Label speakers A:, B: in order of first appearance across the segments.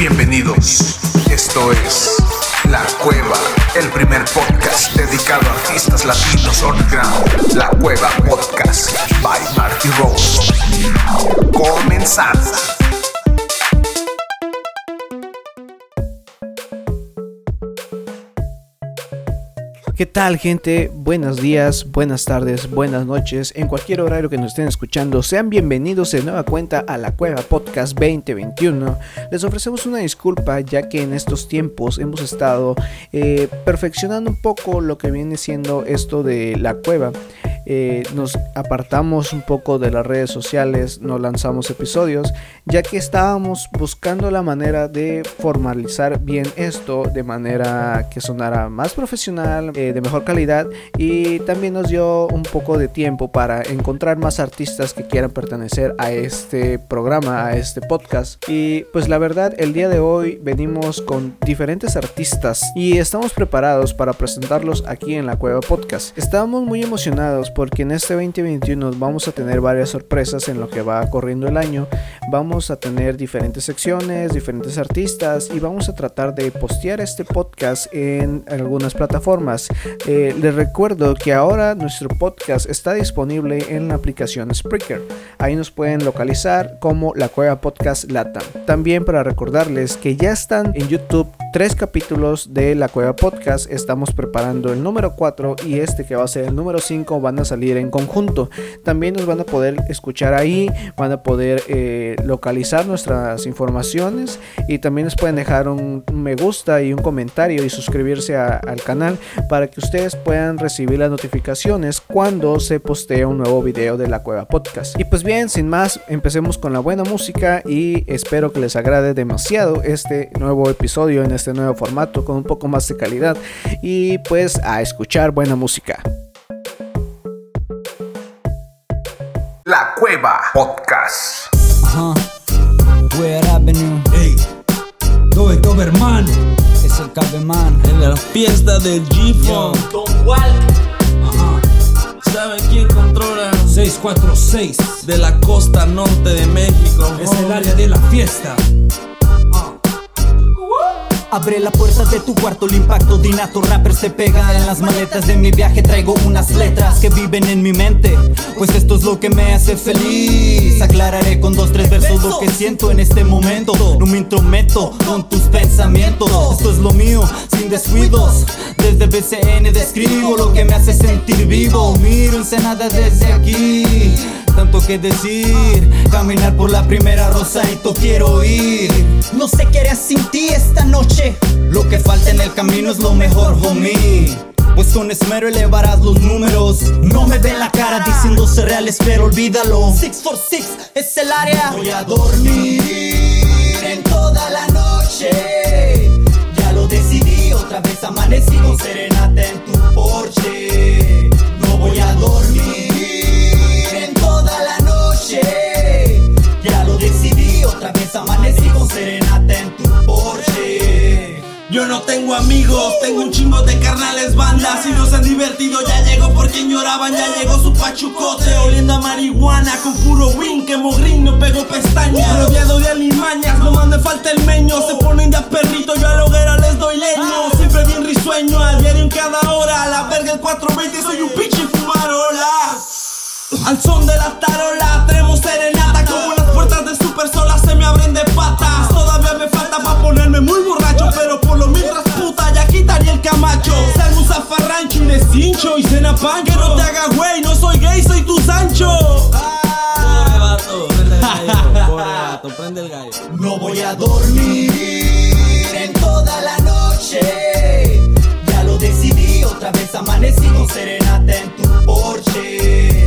A: Bienvenidos. Esto es La Cueva, el primer podcast dedicado a artistas latinos underground. La Cueva Podcast by Marty Rose. Comenzamos.
B: ¿Qué tal gente? Buenos días, buenas tardes, buenas noches, en cualquier horario que nos estén escuchando, sean bienvenidos de nueva cuenta a la Cueva Podcast 2021. Les ofrecemos una disculpa ya que en estos tiempos hemos estado eh, perfeccionando un poco lo que viene siendo esto de la cueva. Eh, nos apartamos un poco de las redes sociales, no lanzamos episodios, ya que estábamos buscando la manera de formalizar bien esto de manera que sonara más profesional, eh, de mejor calidad y también nos dio un poco de tiempo para encontrar más artistas que quieran pertenecer a este programa, a este podcast. Y pues la verdad, el día de hoy venimos con diferentes artistas y estamos preparados para presentarlos aquí en la Cueva Podcast. Estamos muy emocionados porque en este 2021 vamos a tener varias sorpresas en lo que va corriendo el año. Vamos a tener diferentes secciones, diferentes artistas y vamos a tratar de postear este podcast en algunas plataformas. Eh, les recuerdo que ahora nuestro podcast está disponible en la aplicación Spreaker. Ahí nos pueden localizar como la Cueva Podcast Latam. También para recordarles que ya están en YouTube tres capítulos de la Cueva Podcast. Estamos preparando el número 4 y este que va a ser el número 5 van a salir en conjunto. También nos van a poder escuchar ahí, van a poder eh, localizar nuestras informaciones y también nos pueden dejar un, me gusta y un comentario y suscribirse al canal para que ustedes puedan recibir las notificaciones cuando se postea un nuevo video de la Cueva Podcast. Y pues bien, sin más, empecemos con la buena música y espero que les agrade demasiado este nuevo episodio en este nuevo formato con un poco más de calidad y pues a escuchar buena música.
A: La Cueva Podcast.
C: Ajá. Weird Avenue.
D: Ey, Doe Doberman,
C: Es el Cabeman.
D: en la fiesta del G-Funk.
C: Don
D: Ajá. ¿Sabe quién controla?
C: 646.
D: De la costa norte de México.
C: Es el área de la fiesta. Abre la puerta de tu cuarto, el impacto de innato rapper se pega en las maletas de mi viaje. Traigo unas letras que viven en mi mente, pues esto es lo que me hace feliz. Aclararé con dos, tres versos lo que siento en este momento. No me intrometo con tus pensamientos. Esto es lo mío, sin descuidos. Desde BCN describo lo que me hace sentir vivo. Miro Ensenada desde aquí. Tanto que decir, caminar por la primera rosadito quiero ir. No sé qué haré sin ti esta noche. Lo que falta en el camino es lo mejor, homie. Pues con esmero elevarás los números. No me ven la cara diciéndose reales, pero olvídalo. 646 es el área. Voy a dormir en toda la noche. Ya lo decidí, otra vez amanecí con serenata en tu porche. No voy a dormir vez amanecí con serenata en tu porche.
D: Yo no tengo amigos, tengo un chingo de carnales bandas y nos han divertido. Ya llegó por quien lloraban, ya llegó su pachucote. Oliendo a marihuana con puro win, que mogrín no pego pestañas. Rodeado de alimañas, no mande falta el meño. Se ponen de a perrito, yo a la hoguera les doy leño. Siempre bien risueño, a diario en cada hora. A la verga el 420, soy un pinche fumarola. Al son de la tarola, tenemos serenata. Como las abren de patas. Todavía me falta para ponerme muy borracho. Pero por lo mientras puta, ya quitaría el camacho. Sean un zafarrancho, un escincho y cena pan. Que no te haga güey, no soy gay, soy tu Sancho. prende el gallo.
C: No voy a dormir en toda la noche. Ya lo decidí, otra vez amanecí con serenata en tu porche.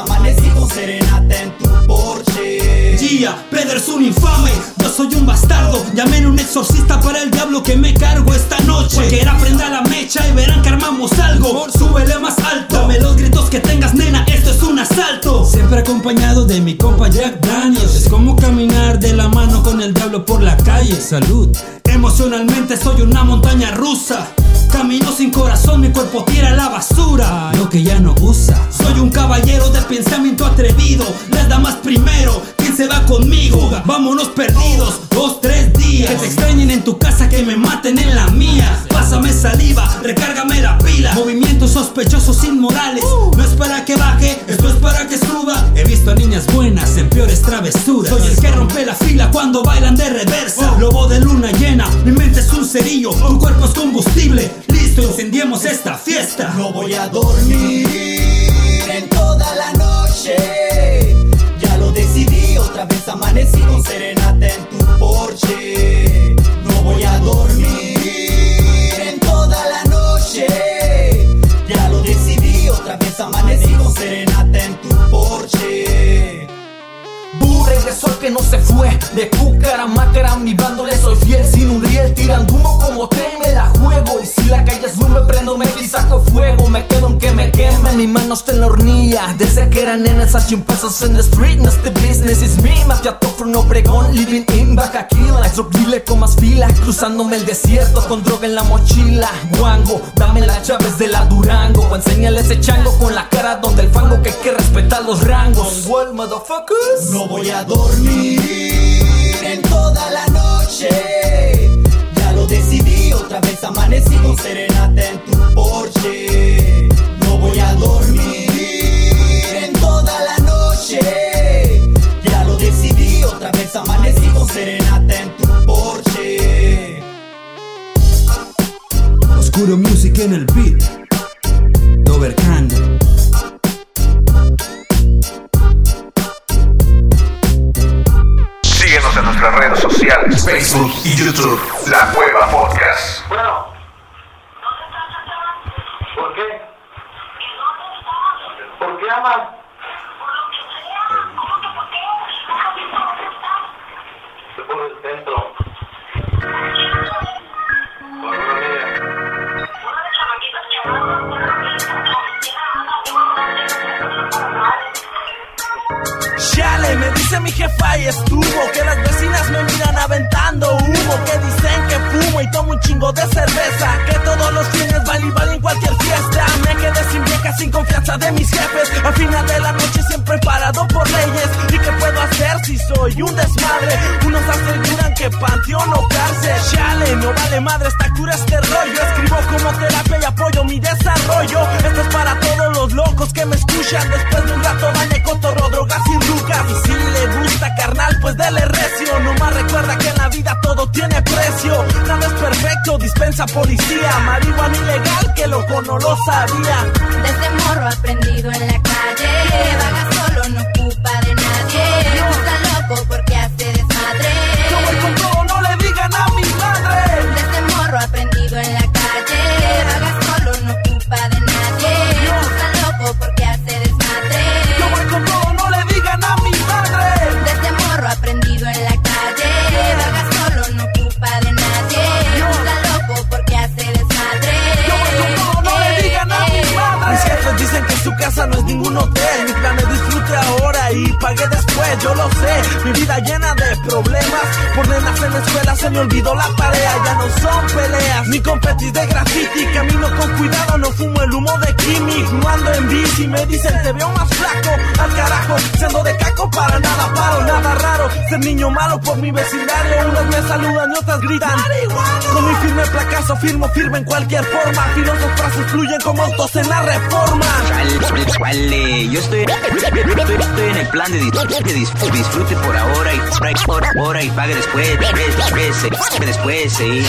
C: Amanecí con serenata en tu porche.
D: Gia, Pedro es un infame, yo soy un bastardo. Llamen un exorcista para el diablo que me cargo esta noche. Cualquiera prenda la mecha y verán que armamos algo. Súbele más alto, dame los gritos que tengas, nena. Esto es un asalto. Siempre acompañado de mi compa Jack Daniels. Es como caminar de la mano con el diablo por la calle. Salud. Emocionalmente soy una montaña rusa. Camino sin corazón, mi cuerpo tira la basura. Lo que ya no usa. Soy un caballero de
E: pensamiento atrevido. Las damas primero, ¿quién se va conmigo? Vámonos perdidos, dos, tres días. Que te extrañen en tu casa, que me maten en la mía. Pásame saliva, recárgame la pila. Movimientos sospechosos inmorales. No es para que baje, esto es para que suba. He visto a niñas buenas en peores travesuras. Soy el que rompe la fila cuando bailan de reversa. Lobo de luna llena, cerillo, tu cuerpo es combustible. Listo, incendiemos esta fiesta.
C: No voy a dormir en toda la noche. Ya lo decidí, otra vez amanecí con serenata en tu porche. No voy a dormir en toda la noche. Ya lo decidí, otra vez amanecí con serenata en tu porche. Bu regresó el que no se fue De Cúcara, Mácara, mi bando le soy fiel Sin un riel, tirando tren me la juego. Y si la calle es me prendo, me y saco fuego. Me quedo aunque me queme, mi mano está en la hornilla. Desde que era nena, hacen pesos en the street No este business is me, Mafia top from Obregón Living in Bacaquila Exorbible con más fila Cruzándome el desierto con droga en la mochila. Guango, dame las llaves de la Durango. O enséñale ese chango con la cara donde el fango Que hay que respetar los rangos. Well, motherfuckers No voy a dormir en toda la noche. Serenata en tu
F: shot
E: Chale, me dice mi jefa y estuvo Que las vecinas me miran aventando humo Que dicen que fumo y tomo un chingo de cerveza Que todos los fines vale y vale en cualquier fiesta. Me quedé sin vieja, sin confianza de mis jefes. Al final de la noche siempre parado por leyes. ¿Y qué puedo hacer si soy un desmadre? Unos aseguran que panteón o cárcel. Chale, no vale madre, esta cura este rollo. Escribo como terapia y apoyo mi desarrollo. Esto es para todos los locos que me escuchan. Después de un rato bañe cotorro, drogas y rucas. Y si le gusta carnal, pues dele recio. Nomás recuerda que en la vida todo tiene precio. Nada es perfecto, dispensa policía. Marihuana ilegal, que loco no lo sabía.
G: Desde morro aprendido en la calle, vaga solo, no ocupa de nadie. Está loco porque
E: Por nenas en la escuela se me olvidó la tarea Ya no son peleas, ni competis de graffiti Camino con cuidado, no fumo el humo de Kimi No ando en bici, me dicen te veo más flaco Al carajo, siendo de caco para nada paro Nada raro, ser niño malo por mi vecindario Unos me saludan y otras gritan. Con mi firme placazo firmo firme en cualquier forma. Filosos frases fluyen como autos en la reforma.
H: Chale, chale, yo estoy, estoy, estoy en el plan de, dis- de dis- disfrute por ahora y por ahora y pague después, después, después, después, sí.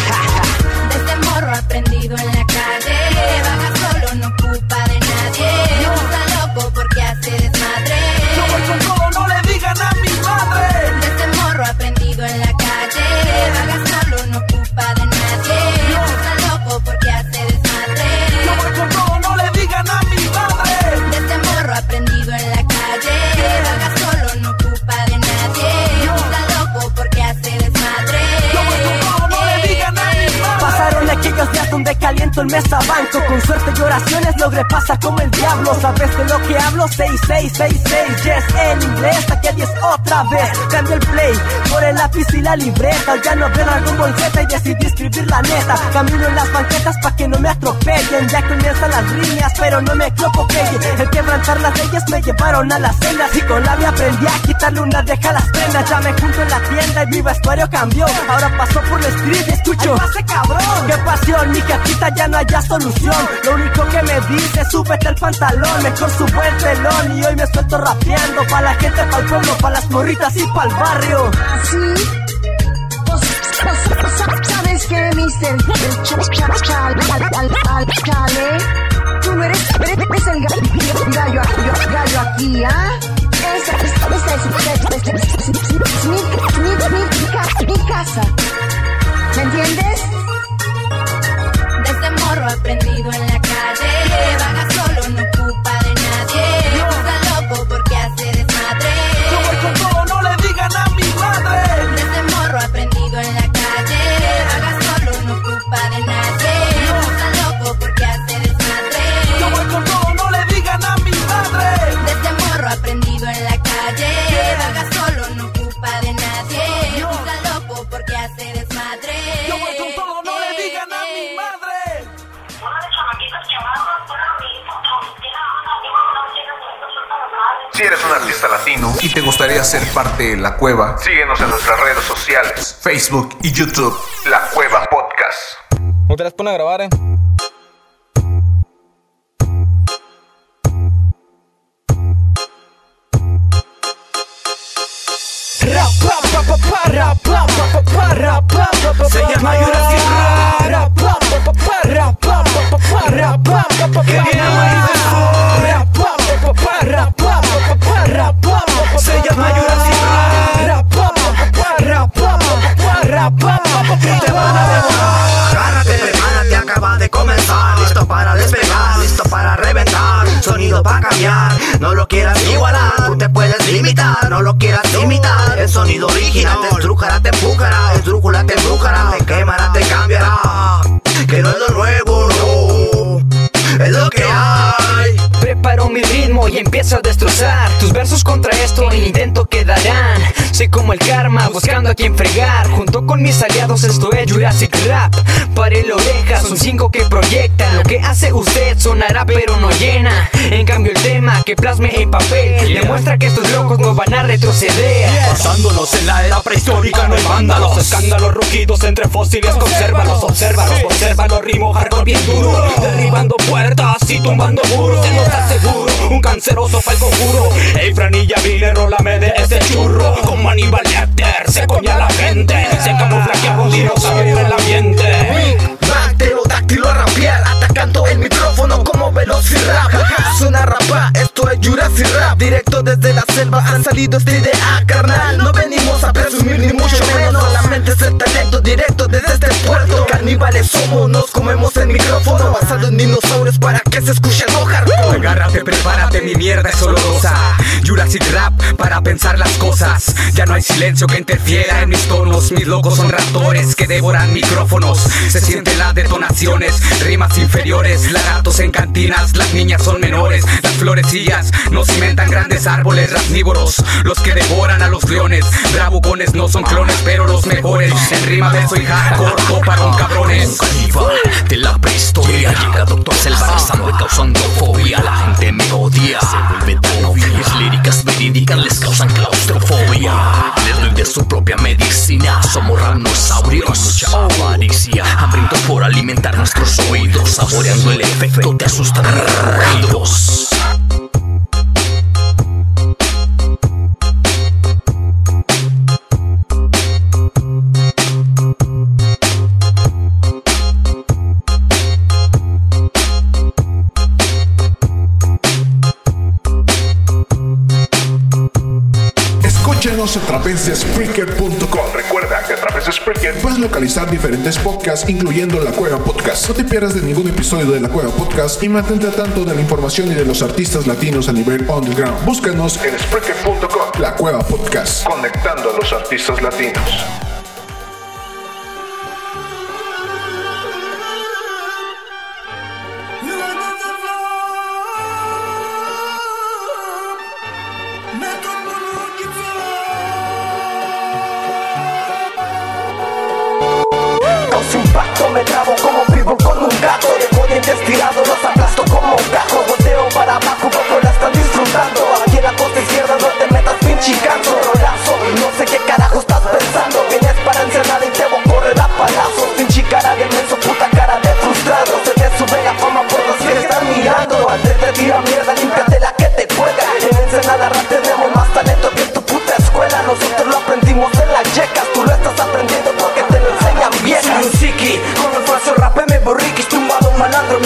G: Desde morro aprendido en la calle, vaga solo, no ocupa de nadie. Está loco porque hace desmadre.
E: Yo voy con
I: banco. Con suerte y oraciones logré pasar como el diablo. Sabes de lo que hablo, 6666 Yes, en inglés, 10 otra vez. Cambio el play por el lápiz y la libreta. Ya no veo algún bolseta y decidí escribir la neta. Camino en las banquetas pa' que no me atropellen. Ya comienzan las líneas, pero no me equivoco El quebrantar las leyes me llevaron a las cenas Y con la me aprendí a quitarle una deja a las prendas. Ya me junto en la tienda y mi vestuario cambió. Ahora paso por el street y escucho ¡Pase cabrón! ¡Qué pasión! Mi gatita ya no haya solución Lo único que me dice, súbete el pantalón Mejor subo el telón y hoy me suelto rapeando Pa' la gente, pa' el pueblo, pa' las morritas y pa' el barrio
J: ¿Sí? Vos, vos- vos sabes que Mister Chale, tú no eres, eres el gallo, gallo, gallo aquí, ¿ah? Esta, esta, esta es, esta es- es mi, mi, mi, mi ca- mi casa. ¿Me entiendes?
G: Desde morro aprendido en la calle. Vaga solo, no ocupa
K: ser parte de La Cueva, síguenos en nuestras redes sociales, Facebook y YouTube, La Cueva Podcast.
L: No te las pone a grabar, eh.
M: Sonido para cambiar, no lo quieras igualar Tú te puedes limitar, no lo quieras imitar El sonido original te estrujará, te empujará Esdrújula te embrujará, te quemará, te cambiará. Que no es lo nuevo, no Es lo que hay.
I: Preparo mi ritmo y empiezo a destrozar. Tus versos contra esto en intento quedarán Soy como el karma buscando a quien fregar. Junto con mis aliados esto es Jurassic Rap. Pare la oreja, son cinco que proyectan. Lo que hace usted sonará pero no llena. En cambio el tema que plasme en papel Demuestra que estos locos no van a retroceder.
N: Basándonos en la era prehistórica no hay vándalos. Escándalos rugidos entre fósiles Consérvalos, obsérvalos, obsérvalos Rimo hardcore bien duro. Derribando puertas y tumbando muros. Los aseguro, un canceroso pa'l conjuro Ey franilla vile, rólame de ese churro. Como Aníbal Lecter, se coña la gente. Se camuflajeaba un dinosaurio en el ambiente.
M: Mac, pterodáctilo a Atacando el micrófono Velocirap Suena rapa, esto es Jurassic Rap. Directo desde la selva han salido esta idea carnal. No venimos a presumir ni mucho menos. Solamente es el talento directo desde este puerto. Caníbales somos, nos comemos el micrófono. Basado en dinosaurios para que se escuche no hardcore
N: Agárrate, prepárate, mi mierda es olorosa. Jurassic Rap para pensar las cosas. Ya no hay silencio que interfiera en mis tonos. Mis locos son raptores que devoran micrófonos. Se sienten las detonaciones, rimas inferiores Laratos en las niñas son menores Las florecillas no cimentan grandes árboles Rasnívoros, los que devoran a los leones Bravucones no son clones, pero los mejores En rima de soy hardcore, toparon cabrones.
O: Caníbal de la prehistoria Llega. Doctor Selva rezando y causando fobia La gente me odia, se vuelve tan Mis líricas verídicas les causan claustrofobia. Les doy de su propia medicina Somos ranosaurios, mucha avaricia Hambrientos por alimentar nuestros oídos Saboreando el efecto te asustan Undergroundos.
K: Escúchenos a través de Spreaker.com. Recuerda que a través de Spreaker puedes localizar diferentes podcasts, incluyendo La Cueva Podcast. No te pierdas de ningún episodio de La Cueva Podcast y mantente tanto de la información y de los artistas latinos a nivel underground. Búscanos en Spreaker.com. La Cueva Podcast. Conectando a los artistas latinos.
M: Me trabo como vivo con un gato. Dejo dientes tirados, los aplasto como un gato. Volteo para abajo, poco la están disfrutando. Aquí en la costa izquierda no te metas pinche canso Rolazo, no sé qué carajo estás pensando. Vienes para encerrar y te voy a correr a palazos. Pinche cara de menso, puta cara de frustrado. Se te sube la fama por los que están mirando. Antes te tira mierda, límpiate la que te cuelga. En Ensenada rap tenemos más talento que en tu puta escuela. Nosotros lo aprendimos en las yecas. Tú lo estás aprendiendo porque enseñan bien. Psiqui, con el falso rap me borriquis Tumbado malandro,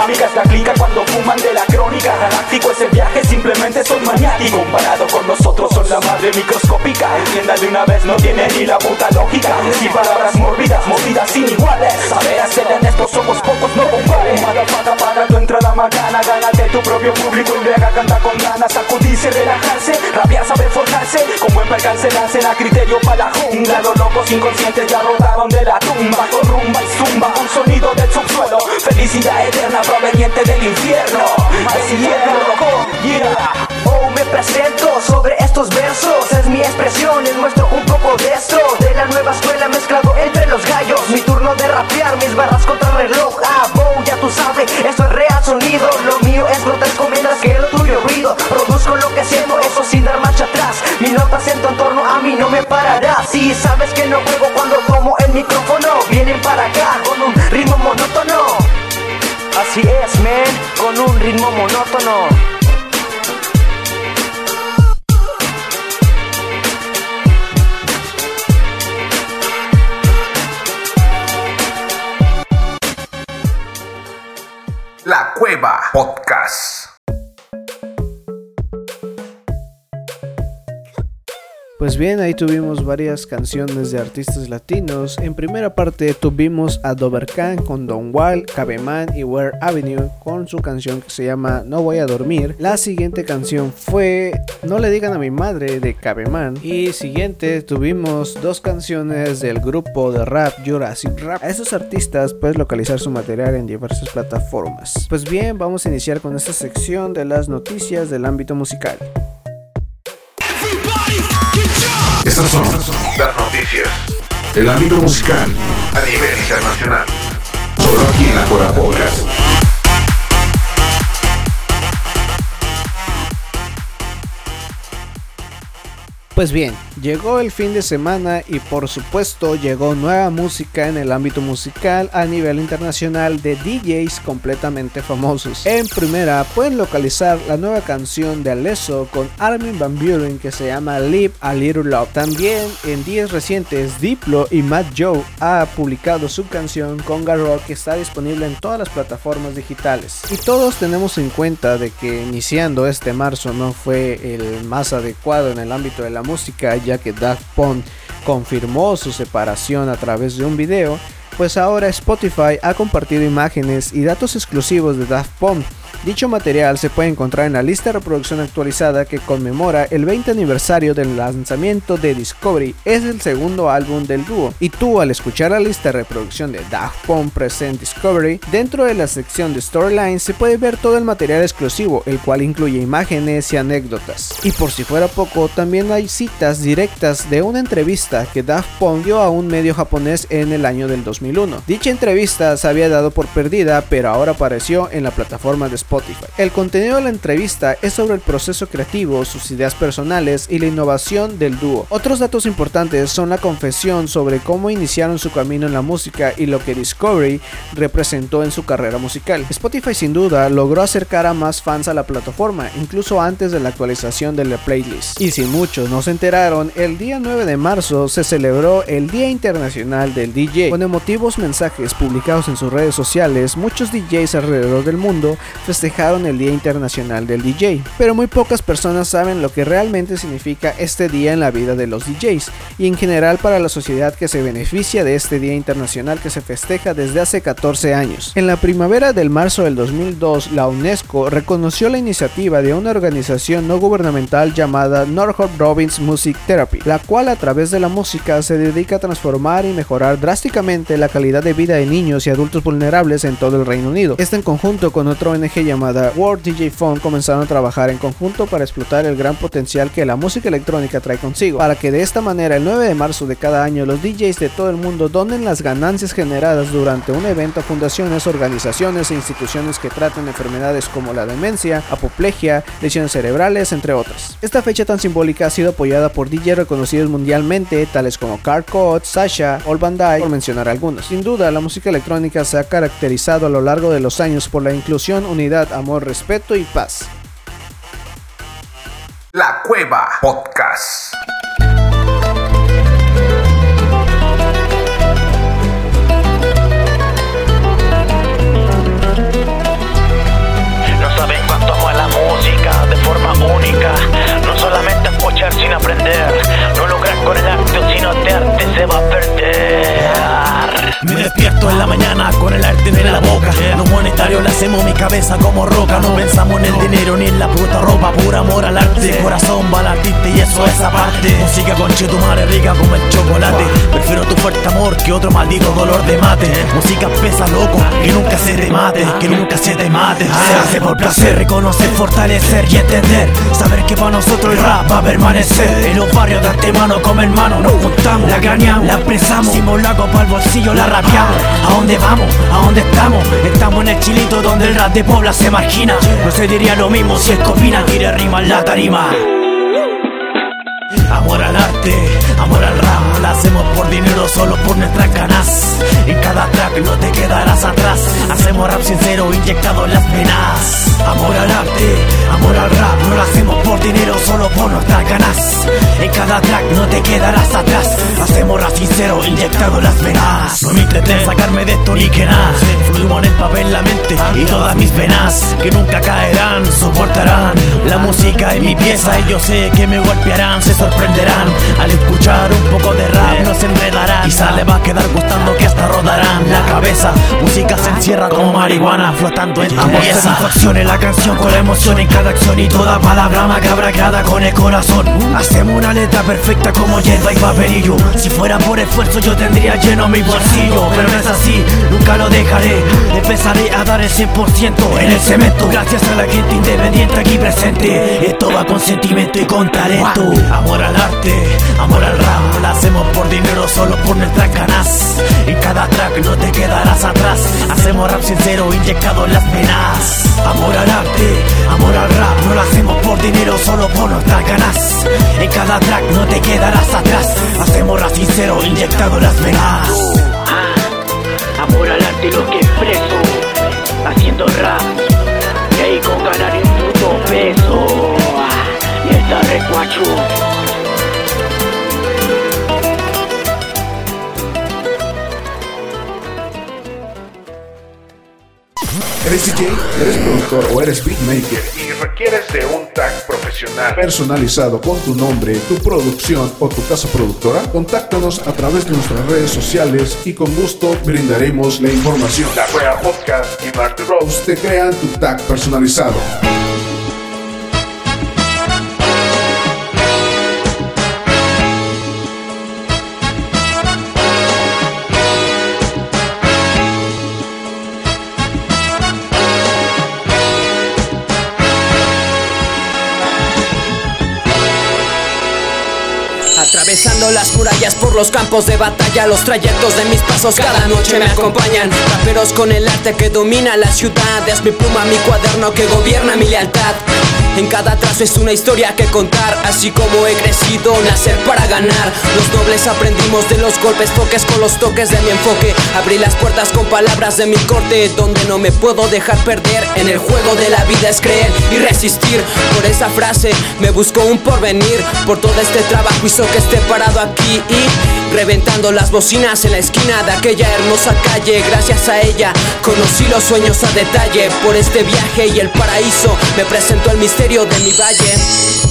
M: Dinámica es la clica cuando fuman de la crónica. Galáctico es el viaje, simplemente soy maniático. Comparado con nosotros son la madre microscópica. Entienda de una vez, no tiene ni la puta lógica. Y palabras morbidas, movidas sin iguales. Saber hacer en entrada macana Gánate tu propio público y luego canta con ganas. Sacudirse, relajarse, rabiar, saber forjarse. Con buen percance lancen a criterio para la jungla. Los locos inconscientes ya rodaron de la tumba. Con rumba y zumba, un sonido del subsuelo. Felicidad eterna proveniente del infierno. Así loco, yeah. Oh, me presento sobre estos versos. Es mi expresión, les muestro un poco de esto De la nueva escuela mezclado entre los gallos. Mi turno de rapear, mis barras contra el reloj. Ah, ya tú sabes, esto es real sonido Lo mío es grotesco mientras que lo tuyo ruido. Produzco lo que siento, eso sin dar marcha atrás. Mi nota siento en torno a mí, no me parará. Si sabes que no juego cuando tomo el micrófono Vienen para acá con un ritmo monótono. Así es, man, con un ritmo monótono
B: Pues bien, ahí tuvimos varias canciones de artistas latinos. En primera parte tuvimos a Dobercan con Don Wall, Cabeman y Ware Avenue con su canción que se llama No voy a dormir. La siguiente canción fue No le digan a mi madre de Cabeman. Y siguiente tuvimos dos canciones del grupo de rap Jurassic Rap. A estos artistas puedes localizar su material en diversas plataformas. Pues bien, vamos a iniciar con esta sección de las noticias del ámbito musical.
A: Las noticias del ámbito musical a nivel internacional. Solo aquí en la Cueva Podcast.
B: Pues bien, llegó el fin de semana y por supuesto llegó nueva música en el ámbito musical a nivel internacional de DJs completamente famosos. En primera pueden localizar la nueva canción de Alesso con Armin Van Buren que se llama Live a Little Love. También en días recientes Diplo y Matt Joe ha publicado su canción con Garrock que está disponible en todas las plataformas digitales. Y todos tenemos en cuenta de que iniciando este marzo no fue el más adecuado en el ámbito de la música ya que Daft Punk confirmó su separación a través de un video, pues ahora Spotify ha compartido imágenes y datos exclusivos de Daft Punk. Dicho material se puede encontrar en la lista de reproducción actualizada que conmemora el 20 aniversario del lanzamiento de Discovery. Es el segundo álbum del dúo. Y tú al escuchar la lista de reproducción de Daft Punk Present Discovery, dentro de la sección de Storyline se puede ver todo el material exclusivo, el cual incluye imágenes y anécdotas. Y por si fuera poco, también hay citas directas de una entrevista que Daft Punk dio a un medio japonés en el año del 2001. Dicha entrevista se había dado por perdida, pero ahora apareció en la plataforma de Spotify Spotify. El contenido de la entrevista es sobre el proceso creativo, sus ideas personales y la innovación del dúo. Otros datos importantes son la confesión sobre cómo iniciaron su camino en la música y lo que Discovery representó en su carrera musical. Spotify sin duda logró acercar a más fans a la plataforma, incluso antes de la actualización de la playlist. Y si muchos no se enteraron, el día 9 de marzo se celebró el Día Internacional del DJ. Con emotivos mensajes publicados en sus redes sociales, muchos DJs alrededor del mundo el Día Internacional del DJ. Pero muy pocas personas saben lo que realmente significa este día en la vida de los DJs y en general para la sociedad que se beneficia de este Día Internacional que se festeja desde hace 14 años. En la primavera del marzo del 2002, la UNESCO reconoció la iniciativa de una organización no gubernamental llamada Northrop Robbins Music Therapy, la cual a través de la música se dedica a transformar y mejorar drásticamente la calidad de vida de niños y adultos vulnerables en todo el Reino Unido. Este en conjunto con otra ONG llamada World DJ Fund comenzaron a trabajar en conjunto para explotar el gran potencial que la música electrónica trae consigo, para que de esta manera el 9 de marzo de cada año los DJs de todo el mundo donen las ganancias generadas durante un evento a fundaciones, organizaciones e instituciones que tratan enfermedades como la demencia, apoplejia, lesiones cerebrales, entre otras. Esta fecha tan simbólica ha sido apoyada por DJs reconocidos mundialmente, tales como Carl Cox, Sasha, All Dyke, por mencionar algunos. Sin duda, la música electrónica se ha caracterizado a lo largo de los años por la inclusión, unidad, amor, respeto y paz.
A: La Cueva Podcast.
P: No saben cuánto amo a la música de forma única. No solamente escuchar sin aprender. No lograr con el arte, de arte se va a perder. Me despierto en la mañana con el arte en la boca. Lo monetario le hacemos mi cabeza como roca. No pensamos en el dinero ni en la puta ropa. Pura amor al arte. Corazón va al artista y eso es aparte. Música con tu madre rica como el chocolate. Prefiero tu fuerte amor que otro maldito dolor de mate. Música pesa loco, que nunca se te mate. Que nunca se te mate. Se hace por placer. Reconocer, fortalecer y entender. Saber que para nosotros el rap va a permanecer. En los barrios de antemano como hermano. Nos juntamos, la craneamos, la expresamos. Hicimos la copa al bolsillo, la rapeamos. ¿A dónde vamos? ¿A dónde estamos? Estamos en el chilito donde el rap de Pobla se margina. No se diría lo mismo si es copina. Tire rima en la tarima. Amor al arte, amor al rap, la hacemos por dinero, solo por nuestras ganas. En cada track no te quedarás atrás. Hacemos rap sincero, inyectado en las venas. Amor al arte, amor al rap, no lo hacemos por dinero, solo por nuestras ganas. En cada track no te quedarás atrás. Hacemos rap sincero, inyectado en las venas. No me intenten sacarme de esto ni que nada. Fluimos en el papel, la mente y todas mis venas que nunca caerán, soportarán la música en mi pieza y yo sé que me golpearán, se sorprenderán al escuchar un poco de rap, cabeza. Música se encierra como marihuana flotando en tu pieza. en la canción con la emoción en cada acción y toda palabra macabra creada con el corazón. Hacemos una letra perfecta como hierba y papelillo. Si fuera por esfuerzo yo tendría lleno mi bolsillo, pero no es así, nunca lo dejaré. Empezaré a dar el 100% en el cemento. Gracias a la gente independiente aquí presente. Esto va con sentimiento y con talento. Amor al arte, amor al rap. Lo hacemos por dinero, solo por nuestras ganas. En cada track no te quedarás atrás. Hacemos rap sincero, inyectado en las venas. Amor al arte, amor al rap. No lo hacemos por dinero, solo por nuestras ganas. En cada track no te quedarás atrás. Hacemos rap sincero, inyectado en las venas. Amor al arte lo que expreso Haciendo rap
A: ¿Eres DJ? ¿Eres productor o eres beatmaker? Y requieres de un tag profesional personalizado con tu nombre, tu producción o tu casa productora? Contáctanos a través de nuestras redes sociales y con gusto brindaremos la información. La Cueva Podcast y Marty Rose te crean tu tag personalizado.
Q: Las murallas por los campos de batalla. Los trayectos de mis pasos cada noche me acompañan. Raperos con el arte que domina la ciudad. Es mi pluma, mi cuaderno que gobierna mi lealtad en cada trazo es una historia que contar, así como he crecido, nacer para ganar. Los nobles aprendimos de los golpes, toques con los toques de mi enfoque. Abrí las puertas con palabras de mi corte, donde no me puedo dejar perder. En el juego de la vida es creer y resistir. Por esa frase me busco un porvenir. Por todo este trabajo hizo que esté parado aquí y reventando las bocinas en la esquina de aquella hermosa calle. Gracias a ella conocí los sueños a detalle. Por este viaje y el paraíso me presentó el misterio de mi valle.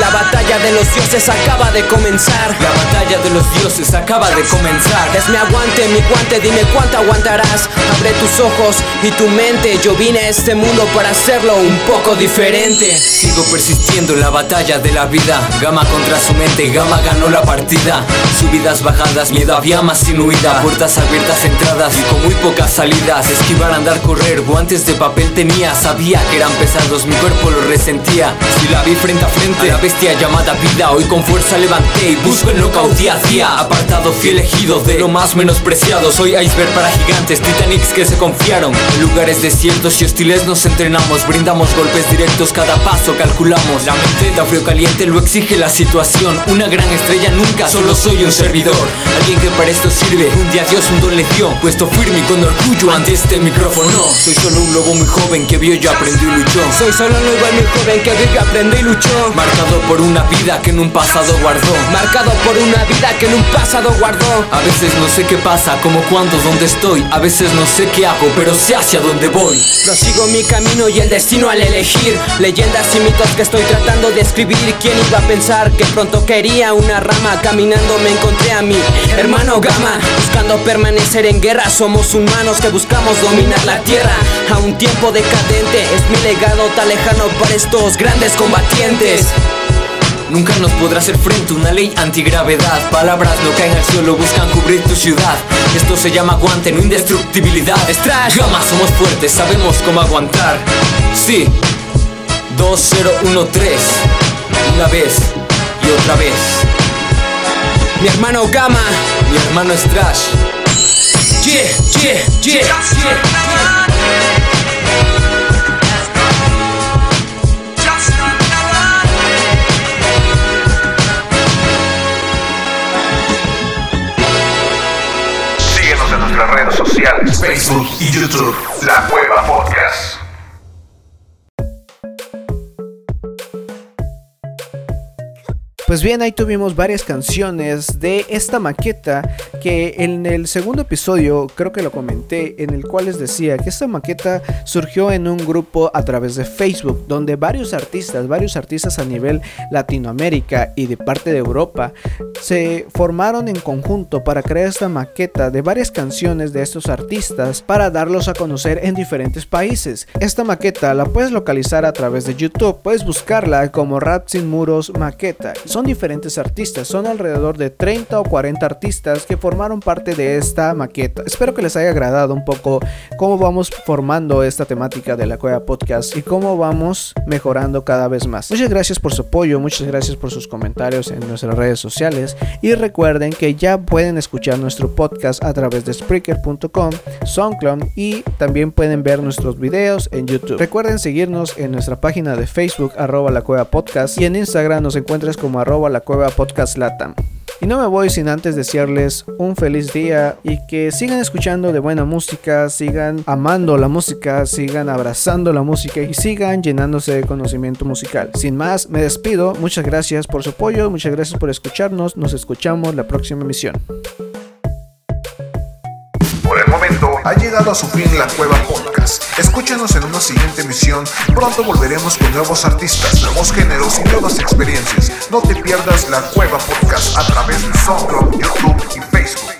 Q: La batalla de los dioses acaba de comenzar.
R: La batalla de los dioses acaba de comenzar.
Q: Es mi aguante, mi guante, dime cuánto aguantarás. Abre tus ojos y tu mente. Yo vine a este mundo para hacerlo un poco diferente.
R: Sigo persistiendo en la batalla de la vida. Gama contra su mente, Gama ganó la partida. Subidas, bajadas, miedo había más sin huida. Puertas abiertas, entradas y con muy pocas salidas. Esquivar, andar, correr, guantes de papel tenía. Sabía que eran pesados, mi cuerpo lo resentía. Si la vi frente a frente, a la bestia llamada vida. Hoy con fuerza levanté y busco el knockout día a día. Apartado fui elegido de lo más menospreciado. Soy iceberg para gigantes, titanics que se confiaron. En lugares desiertos y hostiles nos entrenamos. Brindamos golpes directos, cada paso calculamos. La mente da frío caliente, lo exige la situación. Una gran estrella nunca, solo soy un servidor. Alguien que para esto sirve, un día Dios un don le dio. Puesto firme y con orgullo ante este micrófono. Soy solo un lobo muy joven que vio y aprendió y luchó.
Q: Soy solo un lobo muy joven que vio y aprendió y luchó.
R: Marcado por una vida que en un pasado guardó.
Q: Marcado por una vida que en un pasado guardó.
R: A veces no sé qué pasa, como cuándo, dónde estoy. A veces no sé qué hago, pero sé hacia dónde voy.
Q: Prosigo mi camino y el destino al elegir. Leyendas y mitos que estoy tratando de escribir. ¿Quién iba a pensar que pronto quería una rama? Caminando me encontré a mi hermano Gama Buscando permanecer en guerra. Somos humanos que buscamos dominar la tierra. A un tiempo decadente Es mi legado tan lejano para estos grandes combatientes
R: Nunca nos podrá hacer frente una ley antigravedad. Palabras no caen al suelo, buscan cubrir tu ciudad. Esto se llama aguante, no indestructibilidad.
Q: Strash.
R: Gama somos fuertes, sabemos cómo aguantar. Sí. 2013 Una vez y otra vez.
Q: Mi hermano Gama
R: Mi hermano Strash.
Q: Yeah.
A: Nuestras redes sociales, Facebook y YouTube. La Cueva Podcast.
B: Pues bien, ahí tuvimos varias canciones de esta maqueta que en el segundo episodio creo que lo comenté, en el cual les decía que esta maqueta surgió en un grupo a través de Facebook, donde varios artistas, varios artistas a nivel Latinoamérica y de parte de Europa, se formaron en conjunto para crear esta maqueta de varias canciones de estos artistas para darlos a conocer en diferentes países. Esta maqueta la puedes localizar a través de YouTube, puedes buscarla como Rap Sin Muros Maqueta. Diferentes artistas, son alrededor de 30 o 40 artistas que formaron parte de esta maqueta. Espero que les haya agradado un poco cómo vamos formando esta temática de la Cueva Podcast y cómo vamos mejorando cada vez más. Muchas gracias por su apoyo, muchas gracias por sus comentarios en nuestras redes sociales y recuerden que ya pueden escuchar nuestro podcast a través de Spreaker.com, SoundCloud y también pueden ver nuestros videos en YouTube. Recuerden seguirnos en nuestra página de Facebook arroba la cueva podcast y en Instagram nos encuentras como arroba la cueva podcast. Y no me voy sin antes desearles un feliz día y que sigan escuchando de buena música, sigan amando la música, sigan abrazando la música y sigan llenándose de conocimiento musical. Sin más, me despido. Muchas gracias por su apoyo, muchas gracias por escucharnos. Nos escuchamos la próxima emisión.
A: Ha llegado a su fin la Cueva Podcast. Escúchanos en una siguiente emisión. Pronto volveremos con nuevos artistas, nuevos géneros y nuevas experiencias. No te pierdas la Cueva Podcast a través de SoundCloud, YouTube y Facebook.